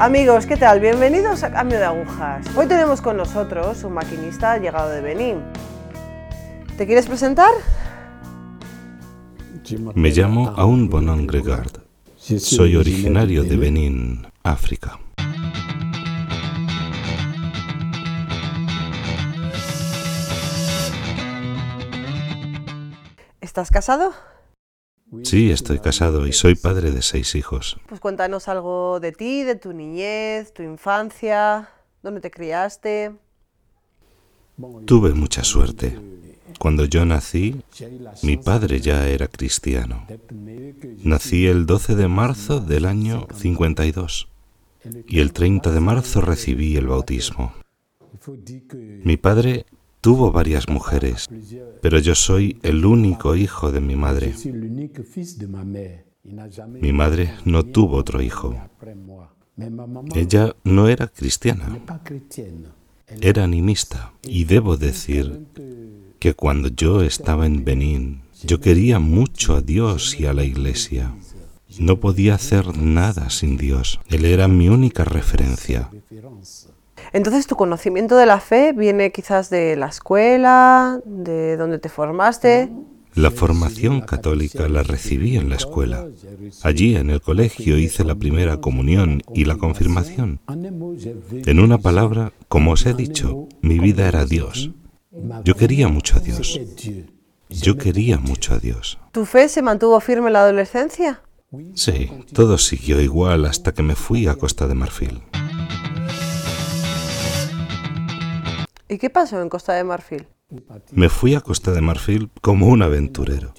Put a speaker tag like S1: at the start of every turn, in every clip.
S1: Amigos, ¿qué tal? Bienvenidos a Cambio de Agujas. Hoy tenemos con nosotros un maquinista llegado de Benín. ¿Te quieres presentar?
S2: Me llamo Aun Bonon Gregard. Soy originario de Benín, África.
S1: ¿Estás casado?
S2: Sí, estoy casado y soy padre de seis hijos.
S1: Pues cuéntanos algo de ti, de tu niñez, tu infancia, dónde te criaste.
S2: Tuve mucha suerte. Cuando yo nací, mi padre ya era cristiano. Nací el 12 de marzo del año 52 y el 30 de marzo recibí el bautismo. Mi padre tuvo varias mujeres, pero yo soy el único hijo de mi madre. Mi madre no tuvo otro hijo. Ella no era cristiana, era animista. Y debo decir que cuando yo estaba en Benín, yo quería mucho a Dios y a la iglesia. No podía hacer nada sin Dios. Él era mi única referencia.
S1: Entonces, tu conocimiento de la fe viene quizás de la escuela, de donde te formaste.
S2: La formación católica la recibí en la escuela. Allí, en el colegio, hice la primera comunión y la confirmación. En una palabra, como os he dicho, mi vida era Dios. Yo quería mucho a Dios. Yo quería mucho a Dios.
S1: ¿Tu fe se mantuvo firme en la adolescencia?
S2: Sí, todo siguió igual hasta que me fui a Costa de Marfil.
S1: ¿Y qué pasó en Costa de Marfil?
S2: Me fui a Costa de Marfil como un aventurero.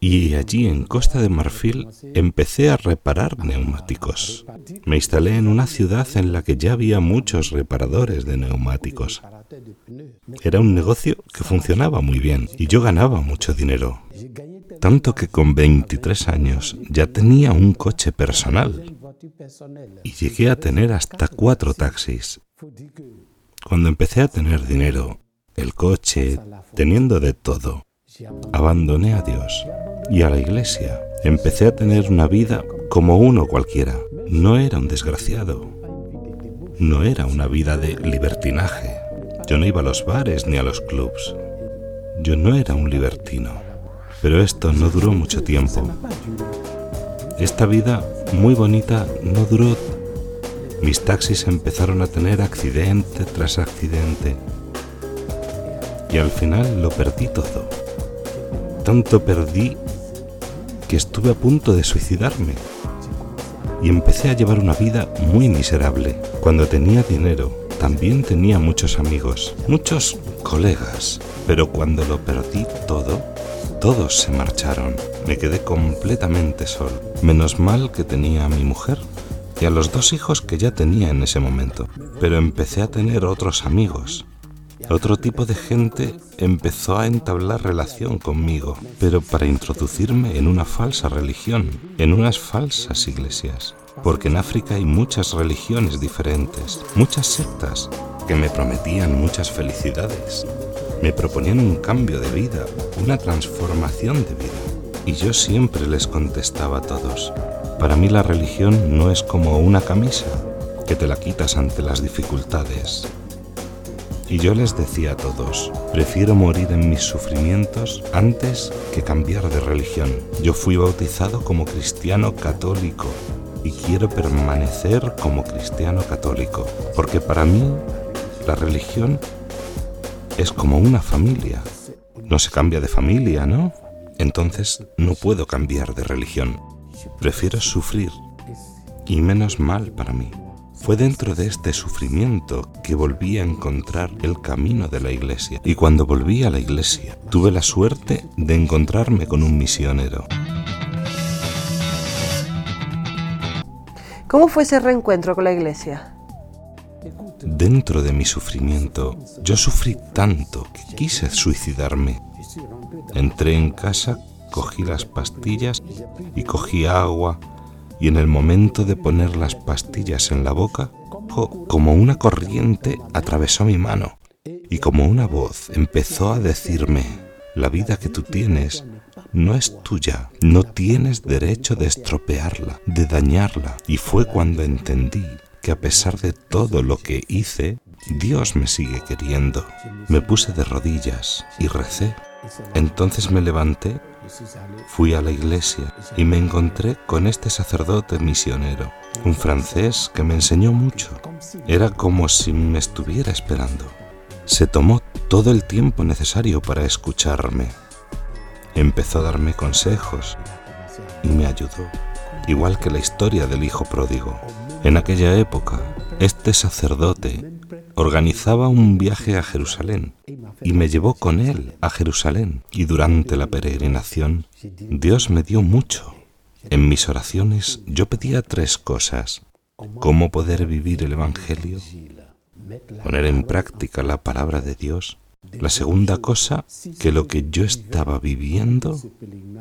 S2: Y allí en Costa de Marfil empecé a reparar neumáticos. Me instalé en una ciudad en la que ya había muchos reparadores de neumáticos. Era un negocio que funcionaba muy bien y yo ganaba mucho dinero. Tanto que con 23 años ya tenía un coche personal y llegué a tener hasta cuatro taxis. Cuando empecé a tener dinero, el coche, teniendo de todo, abandoné a Dios y a la iglesia. Empecé a tener una vida como uno cualquiera. No era un desgraciado. No era una vida de libertinaje. Yo no iba a los bares ni a los clubs. Yo no era un libertino. Pero esto no duró mucho tiempo. Esta vida muy bonita no duró mis taxis empezaron a tener accidente tras accidente. Y al final lo perdí todo. Tanto perdí que estuve a punto de suicidarme. Y empecé a llevar una vida muy miserable. Cuando tenía dinero, también tenía muchos amigos, muchos colegas. Pero cuando lo perdí todo, todos se marcharon. Me quedé completamente solo. Menos mal que tenía a mi mujer y a los dos hijos que ya tenía en ese momento. Pero empecé a tener otros amigos. Otro tipo de gente empezó a entablar relación conmigo, pero para introducirme en una falsa religión, en unas falsas iglesias. Porque en África hay muchas religiones diferentes, muchas sectas que me prometían muchas felicidades. Me proponían un cambio de vida, una transformación de vida. Y yo siempre les contestaba a todos, para mí la religión no es como una camisa que te la quitas ante las dificultades. Y yo les decía a todos, prefiero morir en mis sufrimientos antes que cambiar de religión. Yo fui bautizado como cristiano católico y quiero permanecer como cristiano católico, porque para mí la religión es como una familia. No se cambia de familia, ¿no? Entonces no puedo cambiar de religión. Prefiero sufrir y menos mal para mí. Fue dentro de este sufrimiento que volví a encontrar el camino de la iglesia. Y cuando volví a la iglesia, tuve la suerte de encontrarme con un misionero.
S1: ¿Cómo fue ese reencuentro con la iglesia?
S2: Dentro de mi sufrimiento, yo sufrí tanto que quise suicidarme. Entré en casa cogí las pastillas y cogí agua y en el momento de poner las pastillas en la boca, como una corriente atravesó mi mano y como una voz empezó a decirme, la vida que tú tienes no es tuya, no tienes derecho de estropearla, de dañarla. Y fue cuando entendí que a pesar de todo lo que hice, Dios me sigue queriendo. Me puse de rodillas y recé. Entonces me levanté, fui a la iglesia y me encontré con este sacerdote misionero, un francés que me enseñó mucho. Era como si me estuviera esperando. Se tomó todo el tiempo necesario para escucharme. Empezó a darme consejos y me ayudó, igual que la historia del hijo pródigo. En aquella época, este sacerdote organizaba un viaje a Jerusalén y me llevó con él a Jerusalén. Y durante la peregrinación, Dios me dio mucho. En mis oraciones yo pedía tres cosas. Cómo poder vivir el Evangelio, poner en práctica la palabra de Dios la segunda cosa, que lo que yo estaba viviendo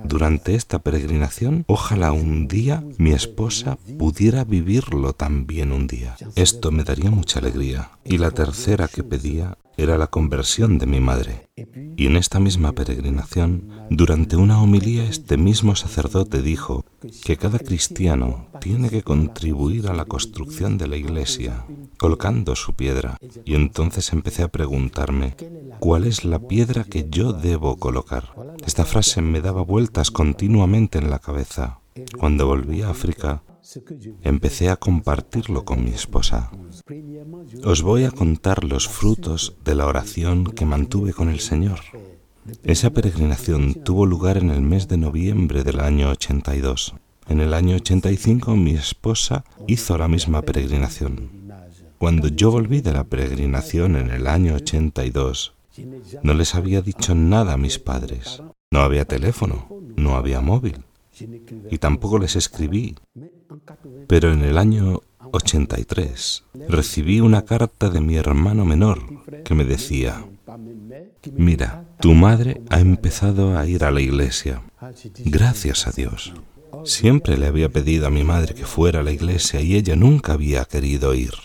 S2: durante esta peregrinación, ojalá un día mi esposa pudiera vivirlo también un día. Esto me daría mucha alegría. Y la tercera que pedía era la conversión de mi madre. Y en esta misma peregrinación, durante una homilía, este mismo sacerdote dijo que cada cristiano tiene que contribuir a la construcción de la iglesia, colocando su piedra. Y entonces empecé a preguntarme, ¿cuál es la piedra que yo debo colocar? Esta frase me daba continuamente en la cabeza. Cuando volví a África, empecé a compartirlo con mi esposa. Os voy a contar los frutos de la oración que mantuve con el Señor. Esa peregrinación tuvo lugar en el mes de noviembre del año 82. En el año 85 mi esposa hizo la misma peregrinación. Cuando yo volví de la peregrinación en el año 82, no les había dicho nada a mis padres. No había teléfono, no había móvil. Y tampoco les escribí. Pero en el año 83 recibí una carta de mi hermano menor que me decía, mira, tu madre ha empezado a ir a la iglesia. Gracias a Dios. Siempre le había pedido a mi madre que fuera a la iglesia y ella nunca había querido ir.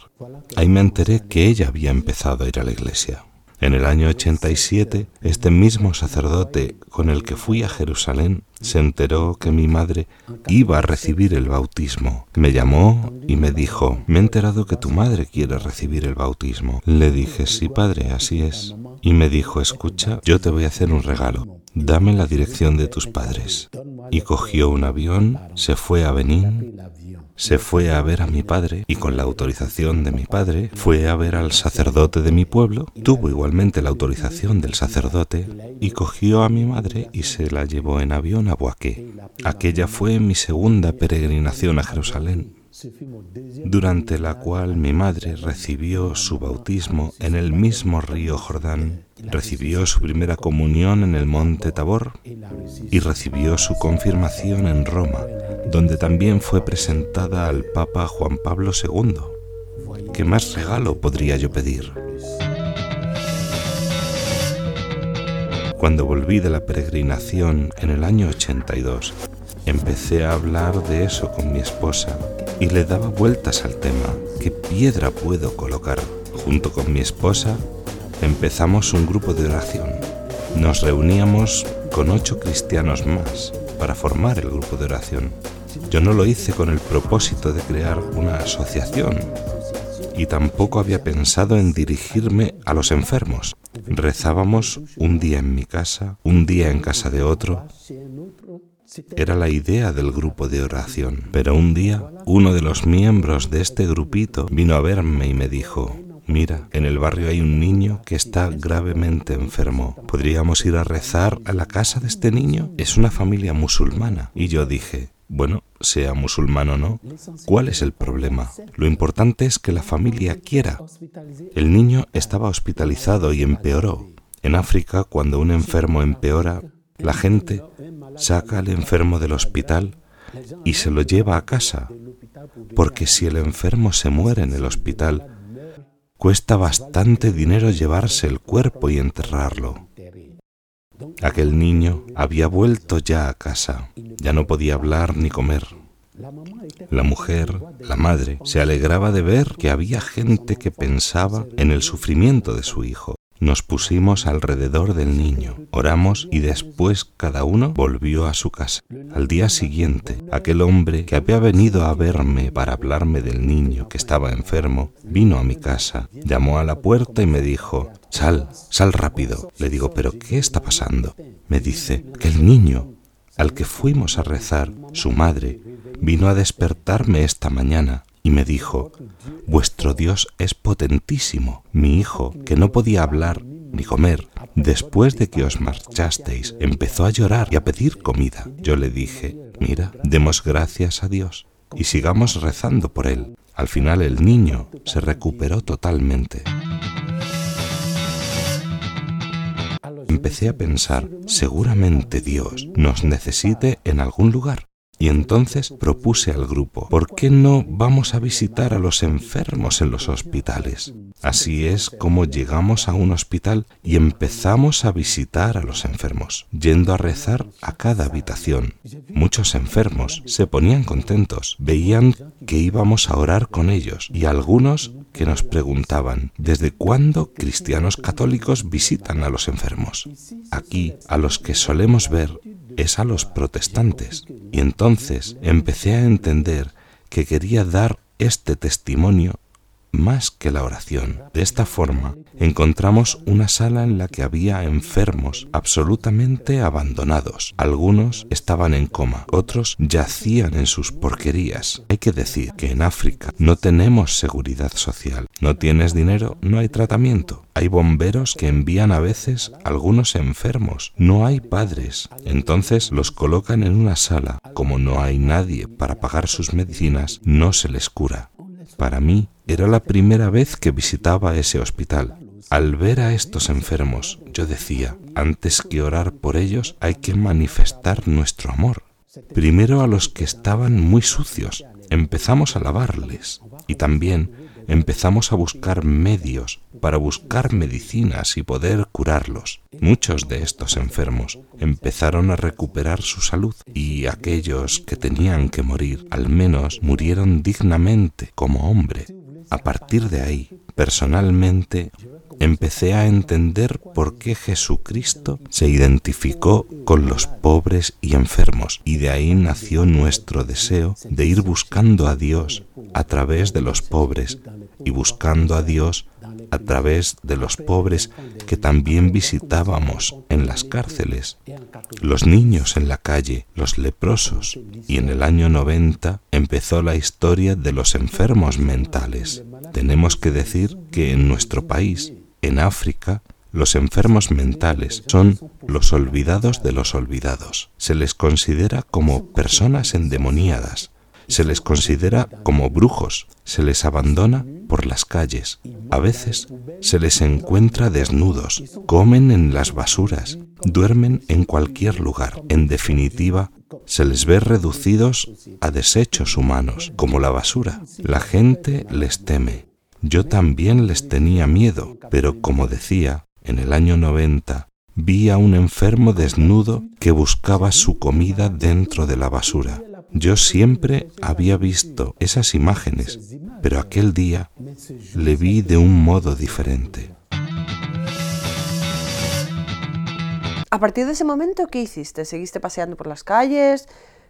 S2: Ahí me enteré que ella había empezado a ir a la iglesia. En el año 87, este mismo sacerdote con el que fui a Jerusalén se enteró que mi madre iba a recibir el bautismo. Me llamó y me dijo, me he enterado que tu madre quiere recibir el bautismo. Le dije, sí, padre, así es. Y me dijo, escucha, yo te voy a hacer un regalo. Dame la dirección de tus padres. Y cogió un avión, se fue a Benín se fue a ver a mi padre y con la autorización de mi padre fue a ver al sacerdote de mi pueblo, tuvo igualmente la autorización del sacerdote y cogió a mi madre y se la llevó en avión a Boaqué. Aquella fue mi segunda peregrinación a Jerusalén durante la cual mi madre recibió su bautismo en el mismo río Jordán, recibió su primera comunión en el monte Tabor y recibió su confirmación en Roma, donde también fue presentada al Papa Juan Pablo II. ¿Qué más regalo podría yo pedir? Cuando volví de la peregrinación en el año 82, empecé a hablar de eso con mi esposa y le daba vueltas al tema. ¿Qué piedra puedo colocar? Junto con mi esposa empezamos un grupo de oración. Nos reuníamos con ocho cristianos más para formar el grupo de oración. Yo no lo hice con el propósito de crear una asociación y tampoco había pensado en dirigirme a los enfermos. Rezábamos un día en mi casa, un día en casa de otro era la idea del grupo de oración. Pero un día, uno de los miembros de este grupito vino a verme y me dijo, Mira, en el barrio hay un niño que está gravemente enfermo. ¿Podríamos ir a rezar a la casa de este niño? Es una familia musulmana. Y yo dije, bueno, sea musulmán o no, ¿cuál es el problema? Lo importante es que la familia quiera. El niño estaba hospitalizado y empeoró. En África, cuando un enfermo empeora, la gente saca al enfermo del hospital y se lo lleva a casa, porque si el enfermo se muere en el hospital, cuesta bastante dinero llevarse el cuerpo y enterrarlo. Aquel niño había vuelto ya a casa, ya no podía hablar ni comer. La mujer, la madre, se alegraba de ver que había gente que pensaba en el sufrimiento de su hijo Nos pusimos alrededor del niño, oramos y después cada uno volvió a su casa. Al día siguiente, aquel hombre que había venido a verme para hablarme del niño que estaba enfermo, vino a mi casa, llamó a la puerta y me dijo, Sal, sal rápido. Le digo, ¿pero qué está pasando? Me dice, que el niño al que fuimos a rezar, su madre, vino a despertarme esta mañana y me dijo, Vuestro Dios es potentísimo. Mi hijo, que no podía hablar ni comer, después de que os marchasteis, empezó a llorar y a pedir comida. Yo le dije, mira, demos gracias a Dios y sigamos rezando por él. Al final el niño se recuperó totalmente. Empecé a pensar, seguramente Dios nos necesite en algún lugar. Y entonces propuse al grupo, ¿por qué no vamos a visitar a los enfermos en los hospitales? Así es como llegamos a un hospital y empezamos a visitar a los enfermos, yendo a rezar a cada habitación. Muchos enfermos se ponían contentos, veían que íbamos a orar con ellos y algunos que nos preguntaban, ¿desde cuándo cristianos católicos visitan a los enfermos? Aquí, a los que solemos ver es a los protestantes. Y entonces empecé a entender que quería dar este testimonio más que la oración. De esta forma, encontramos una sala en la que había enfermos absolutamente abandonados. Algunos estaban en coma, otros yacían en sus porquerías. Hay que decir que en África no tenemos seguridad social. No tienes dinero, no hay tratamiento. Hay bomberos que envían a veces algunos enfermos. No hay padres. Entonces los colocan en una sala. Como no hay nadie para pagar sus medicinas, no se les cura. Para mí era la primera vez que visitaba ese hospital. Al ver a estos enfermos, yo decía, antes que orar por ellos hay que manifestar nuestro amor. Primero a los que estaban muy sucios, empezamos a lavarles y también empezamos a buscar medios para buscar medicinas y poder curarlos. Muchos de estos enfermos empezaron a recuperar su salud y aquellos que tenían que morir al menos murieron dignamente como hombre. A partir de ahí, personalmente, empecé a entender por qué Jesucristo se identificó con los pobres y enfermos, y de ahí nació nuestro deseo de ir buscando a Dios a través de los pobres y buscando a Dios a través de los pobres que también visitábamos en las cárceles, los niños en la calle, los leprosos, y en el año 90 empezó la historia de los enfermos mentales. Tenemos que decir que en nuestro país, en África, los enfermos mentales son los olvidados de los olvidados. Se les considera como personas endemoniadas, se les considera como brujos, se les abandona por las calles, a veces se les encuentra desnudos, comen en las basuras, duermen en cualquier lugar. En definitiva, se les ve reducidos a desechos humanos, como la basura. La gente les teme. Yo también les tenía miedo, pero como decía, en el año 90 vi a un enfermo desnudo que buscaba su comida dentro de la basura. Yo siempre había visto esas imágenes, pero aquel día le vi de un modo diferente.
S1: A partir de ese momento, ¿qué hiciste? ¿Seguiste paseando por las calles?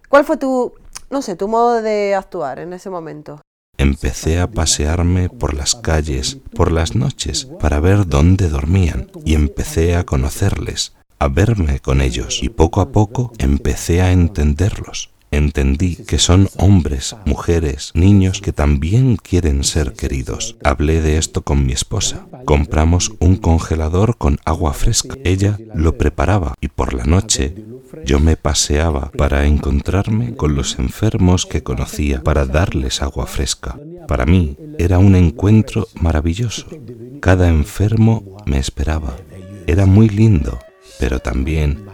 S1: ¿Cuál fue tu, no sé, tu modo de actuar en ese momento?
S2: Empecé a pasearme por las calles por las noches para ver dónde dormían y empecé a conocerles, a verme con ellos y poco a poco empecé a entenderlos entendí que son hombres, mujeres, niños que también quieren ser queridos. Hablé de esto con mi esposa. Compramos un congelador con agua fresca. Ella lo preparaba y por la noche yo me paseaba para encontrarme con los enfermos que conocía, para darles agua fresca. Para mí era un encuentro maravilloso. Cada enfermo me esperaba. Era muy lindo, pero también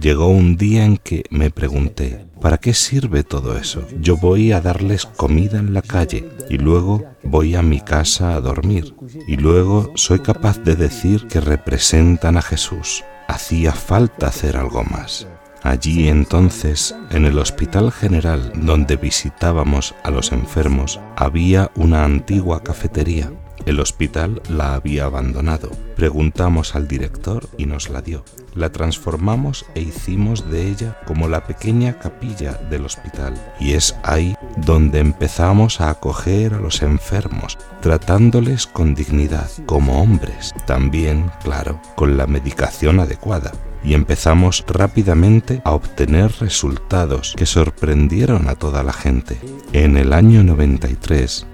S2: llegó un día en que me pregunté, ¿Para qué sirve todo eso? Yo voy a darles comida en la calle y luego voy a mi casa a dormir y luego soy capaz de decir que representan a Jesús. Hacía falta hacer algo más. Allí entonces, en el Hospital General donde visitábamos a los enfermos, había una antigua cafetería El hospital la había abandonado. Preguntamos al director y nos la dio. La transformamos e hicimos de ella como la pequeña capilla del hospital. Y es ahí donde empezamos a acoger a los enfermos, tratándoles con dignidad, como hombres. También, claro, con la medicación adecuada y empezamos rápidamente a obtener resultados que sorprendieron a toda la gente. En el año 93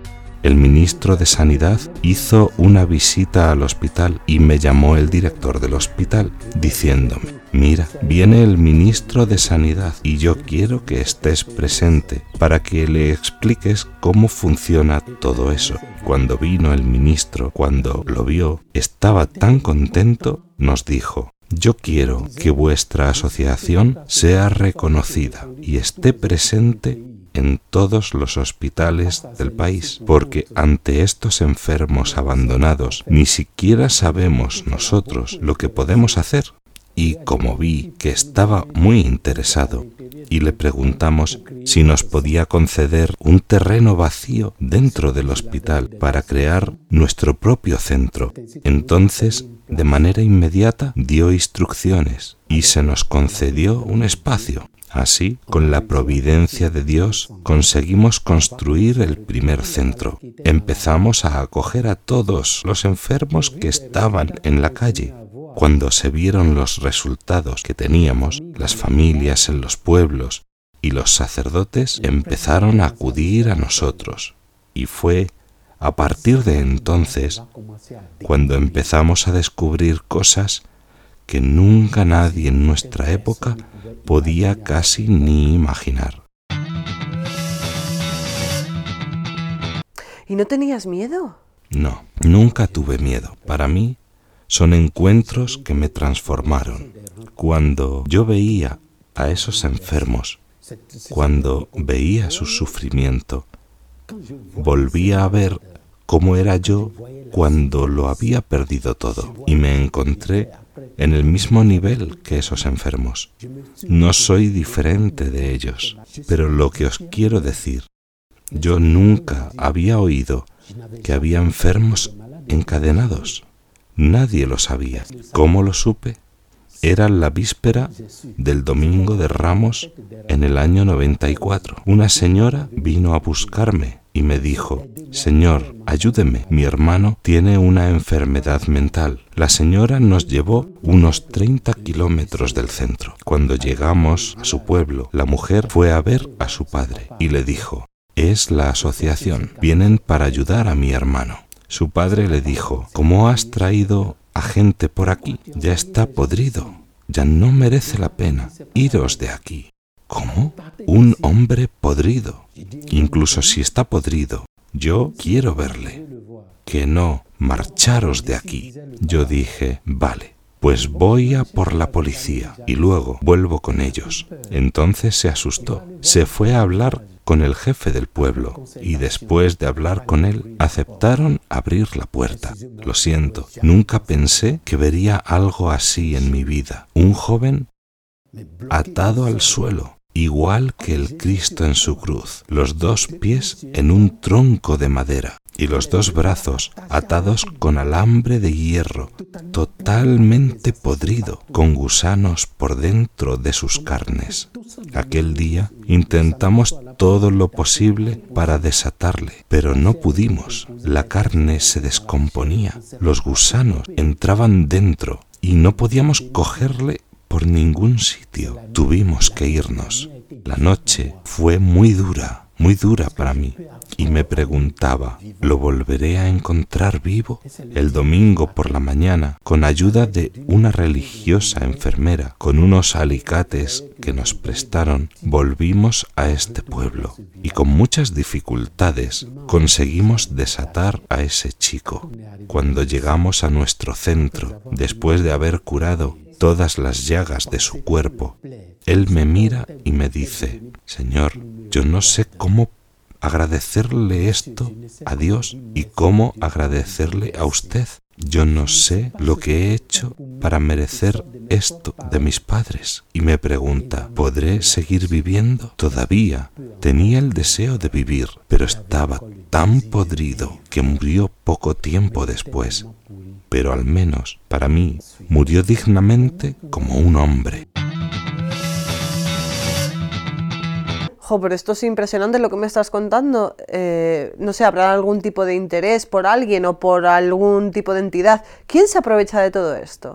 S2: el ministro de Sanidad hizo una visita al hospital y me llamó el director del hospital diciéndome, mira, viene el ministro de Sanidad y yo quiero que estés presente para que le expliques cómo funciona todo eso. Cuando vino el ministro, cuando lo vio, estaba tan contento, nos dijo, yo quiero que vuestra asociación sea reconocida y esté presente en todos los hospitales del país, porque ante estos enfermos abandonados ni siquiera sabemos nosotros lo que podemos hacer. Y como vi que estaba muy interesado y le preguntamos si nos podía conceder un terreno vacío dentro del hospital para crear nuestro propio centro, entonces de manera inmediata dio instrucciones y se nos concedió un espacio Así, con la providencia de Dios, conseguimos construir el primer centro. Empezamos a acoger a todos los enfermos que estaban en la calle. Cuando se vieron los resultados que teníamos, las familias en los pueblos y los sacerdotes empezaron a acudir a nosotros. Y fue a partir de entonces cuando empezamos a descubrir cosas que nunca nadie en nuestra época podía casi ni imaginar.
S1: ¿Y no tenías miedo?
S2: No, nunca tuve miedo. Para mí son encuentros que me transformaron. Cuando yo veía a esos enfermos, cuando veía su sufrimiento, volvía a ver cómo era yo cuando lo había perdido todo y me encontré en el mismo nivel que esos enfermos. No soy diferente de ellos, pero lo que os quiero decir, yo nunca había oído que había enfermos encadenados. Nadie lo sabía. ¿Cómo lo supe? Era la víspera del Domingo de Ramos en el año 94. Una señora vino a buscarme y me dijo, Señor, ayúdeme, mi hermano tiene una enfermedad mental. La señora nos llevó unos 30 kilómetros del centro. Cuando llegamos a su pueblo, la mujer fue a ver a su padre y le dijo, es la asociación, vienen para ayudar a mi hermano. Su padre le dijo, ¿cómo has traído a gente por aquí? Ya está podrido, ya no merece la pena. Iros de aquí. ¿Cómo? Un hombre podrido. Incluso si está podrido, yo quiero verle. Que no, marcharos de aquí. Yo dije, vale, pues voy a por la policía y luego vuelvo con ellos. Entonces se asustó. Se fue a hablar con el jefe del pueblo y después de hablar con él aceptaron abrir la puerta. Lo siento, nunca pensé que vería algo así en mi vida. Un joven atado al suelo, igual que el Cristo en su cruz, los dos pies en un tronco de madera y los dos brazos atados con alambre de hierro, totalmente podrido, con gusanos por dentro de sus carnes. Aquel día intentamos todo lo posible para desatarle, pero no pudimos. La carne se descomponía, los gusanos entraban dentro y no podíamos cogerle por ningún sitio. Tuvimos que irnos. La noche fue muy dura, muy dura para mí. Y me preguntaba, ¿lo volveré a encontrar vivo? El domingo por la mañana, con ayuda de una religiosa enfermera, con unos alicates que nos prestaron, volvimos a este pueblo y con muchas dificultades conseguimos desatar a ese chico. Cuando llegamos a nuestro centro, después de haber curado todas las llagas de su cuerpo, Él me mira y me dice, Señor, yo no sé cómo agradecerle esto a Dios y cómo agradecerle a usted. Yo no sé lo que he hecho para merecer esto de mis padres. Y me pregunta, ¿podré seguir viviendo? Todavía tenía el deseo de vivir, pero estaba tan podrido que murió poco tiempo después, pero al menos para mí murió dignamente como un hombre.
S1: Jo, pero esto es impresionante lo que me estás contando. Eh, no sé, ¿habrá algún tipo de interés por alguien o por algún tipo de entidad? ¿Quién se aprovecha de todo esto?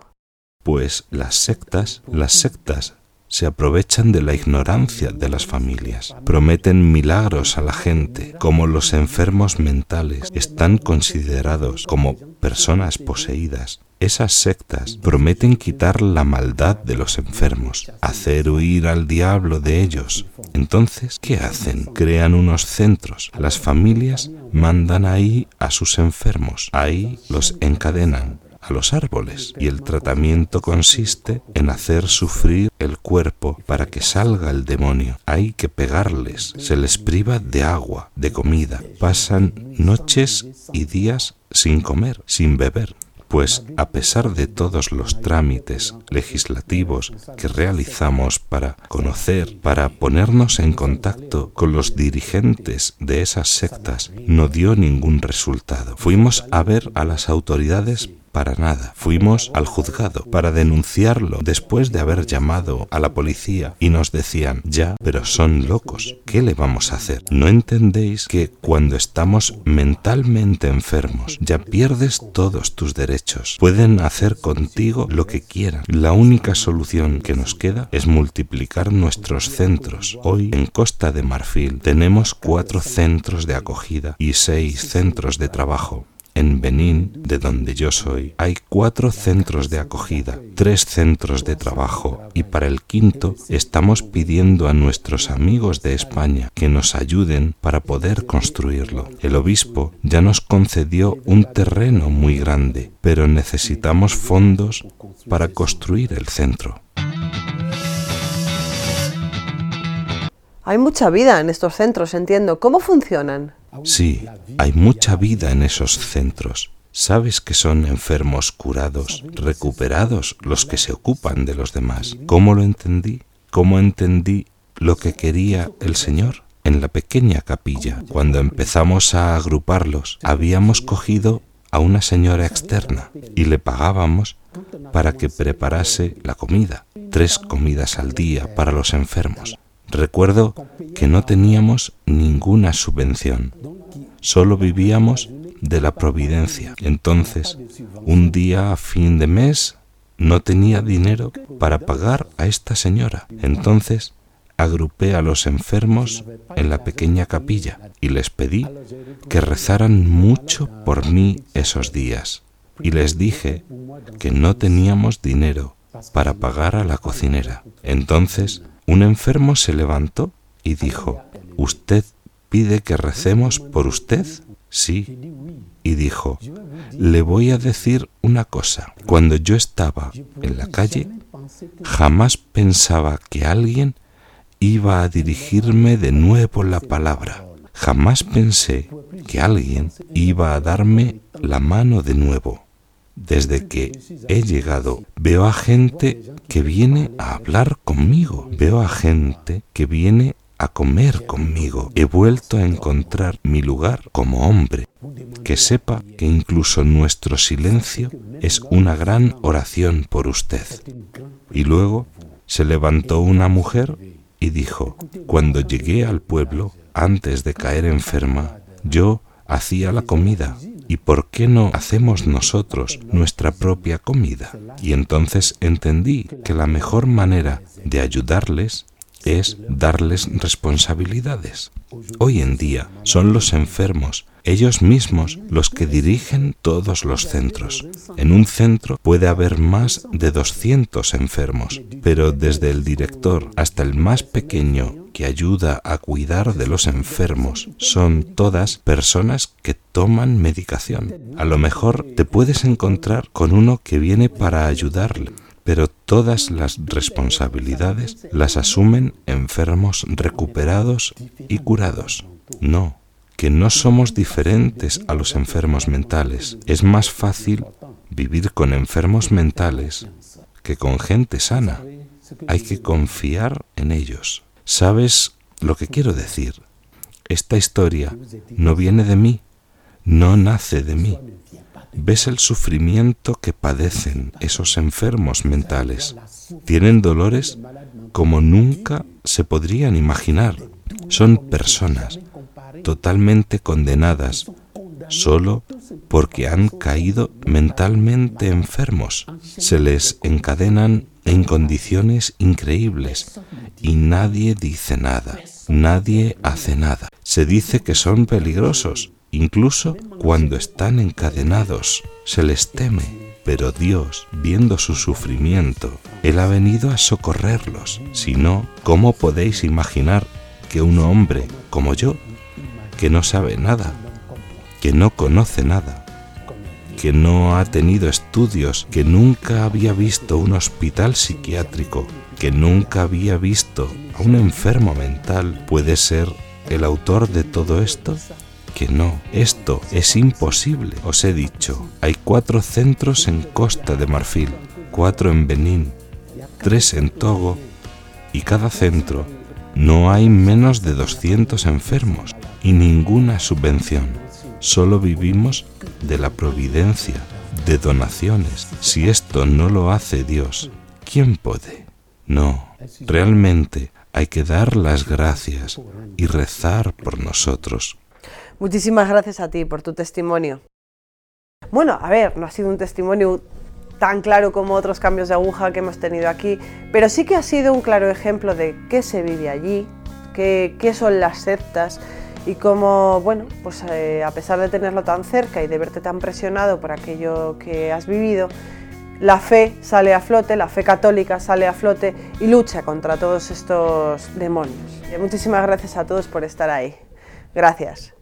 S2: Pues las sectas, las sectas se aprovechan de la ignorancia de las familias, prometen milagros a la gente, como los enfermos mentales están considerados como personas poseídas. Esas sectas prometen quitar la maldad de los enfermos, hacer huir al diablo de ellos. Entonces, ¿qué hacen? Crean unos centros. Las familias mandan ahí a sus enfermos, ahí los encadenan a los árboles y el tratamiento consiste en hacer sufrir el cuerpo para que salga el demonio. Hay que pegarles, se les priva de agua, de comida, pasan noches y días sin comer, sin beber pues a pesar de todos los trámites legislativos que realizamos para conocer, para ponernos en contacto con los dirigentes de esas sectas, no dio ningún resultado. Fuimos a ver a las autoridades para nada. Fuimos al juzgado para denunciarlo después de haber llamado a la policía y nos decían, ya, pero son locos, ¿qué le vamos a hacer? ¿No entendéis que cuando estamos mentalmente enfermos ya pierdes todos tus derechos? Pueden hacer contigo lo que quieran. La única solución que nos queda es multiplicar nuestros centros. Hoy en Costa de Marfil tenemos cuatro centros de acogida y seis centros de trabajo. En Benín, de donde yo soy, hay cuatro centros de acogida, tres centros de trabajo y para el quinto estamos pidiendo a nuestros amigos de España que nos ayuden para poder construirlo. El obispo ya nos concedió un terreno muy grande, pero necesitamos fondos para construir el centro.
S1: Hay mucha vida en estos centros, entiendo. ¿Cómo funcionan?
S2: Sí, hay mucha vida en esos centros. Sabes que son enfermos curados, recuperados los que se ocupan de los demás. ¿Cómo lo entendí? ¿Cómo entendí lo que quería el Señor? En la pequeña capilla, cuando empezamos a agruparlos, habíamos cogido a una señora externa y le pagábamos para que preparase la comida, tres comidas al día para los enfermos. Recuerdo que no teníamos ninguna subvención, solo vivíamos de la providencia. Entonces, un día a fin de mes, no tenía dinero para pagar a esta señora. Entonces, agrupé a los enfermos en la pequeña capilla y les pedí que rezaran mucho por mí esos días. Y les dije que no teníamos dinero para pagar a la cocinera. Entonces un enfermo se levantó y dijo, ¿Usted pide que recemos por usted? Sí. Y dijo, le voy a decir una cosa. Cuando yo estaba en la calle, jamás pensaba que alguien iba a dirigirme de nuevo la palabra. Jamás pensé que alguien iba a darme la mano de nuevo. Desde que he llegado, veo a gente que viene a hablar conmigo, veo a gente que viene a comer conmigo. He vuelto a encontrar mi lugar como hombre, que sepa que incluso nuestro silencio es una gran oración por usted. Y luego se levantó una mujer y dijo, cuando llegué al pueblo, antes de caer enferma, yo hacía la comida. ¿Y por qué no hacemos nosotros nuestra propia comida? Y entonces entendí que la mejor manera de ayudarles es darles responsabilidades. Hoy en día son los enfermos ellos mismos los que dirigen todos los centros. En un centro puede haber más de 200 enfermos, pero desde el director hasta el más pequeño que ayuda a cuidar de los enfermos son todas personas que toman medicación. A lo mejor te puedes encontrar con uno que viene para ayudarle, pero todas las responsabilidades las asumen enfermos recuperados y curados. No, que no somos diferentes a los enfermos mentales. Es más fácil vivir con enfermos mentales que con gente sana. Hay que confiar en ellos. ¿Sabes lo que quiero decir? esta historia no viene de mí, no nace de mí. Ves el sufrimiento que padecen esos enfermos mentales. Tienen dolores como nunca se podrían imaginar. Son personas totalmente condenadas solo porque han caído mentalmente enfermos. Se les encadenan en condiciones increíbles y nadie dice nada, nadie hace nada. Se dice que son peligrosos, incluso cuando están encadenados. Se les teme, pero Dios, viendo su sufrimiento, Él ha venido a socorrerlos. Si no, ¿cómo podéis imaginar que un hombre como yo, que no sabe nada, que no conoce nada, que no ha tenido estudios, que nunca había visto un hospital psiquiátrico, que nunca había visto a un enfermo mental, puede ser el autor de todo esto? Que no, esto es imposible. Os he dicho, hay cuatro centros en Costa de Marfil, cuatro en Benín, tres en Togo y cada centro no hay menos de 200 enfermos y ninguna subvención. Solo vivimos de la providencia, de donaciones. Si esto no lo hace Dios, ¿quién puede? No, realmente hay que dar las gracias y rezar por nosotros.
S1: Muchísimas gracias a ti por tu testimonio. Bueno, a ver, no ha sido un testimonio tan claro como otros cambios de aguja que hemos tenido aquí, pero sí que ha sido un claro ejemplo de qué se vive allí, qué, qué son las sectas y como, bueno, pues eh, a pesar de tenerlo tan cerca y de verte tan presionado por aquello que has vivido, la fe sale a flote, la fe católica sale a flote y lucha contra todos estos demonios. muchísimas gracias a todos por estar ahí. Gracias.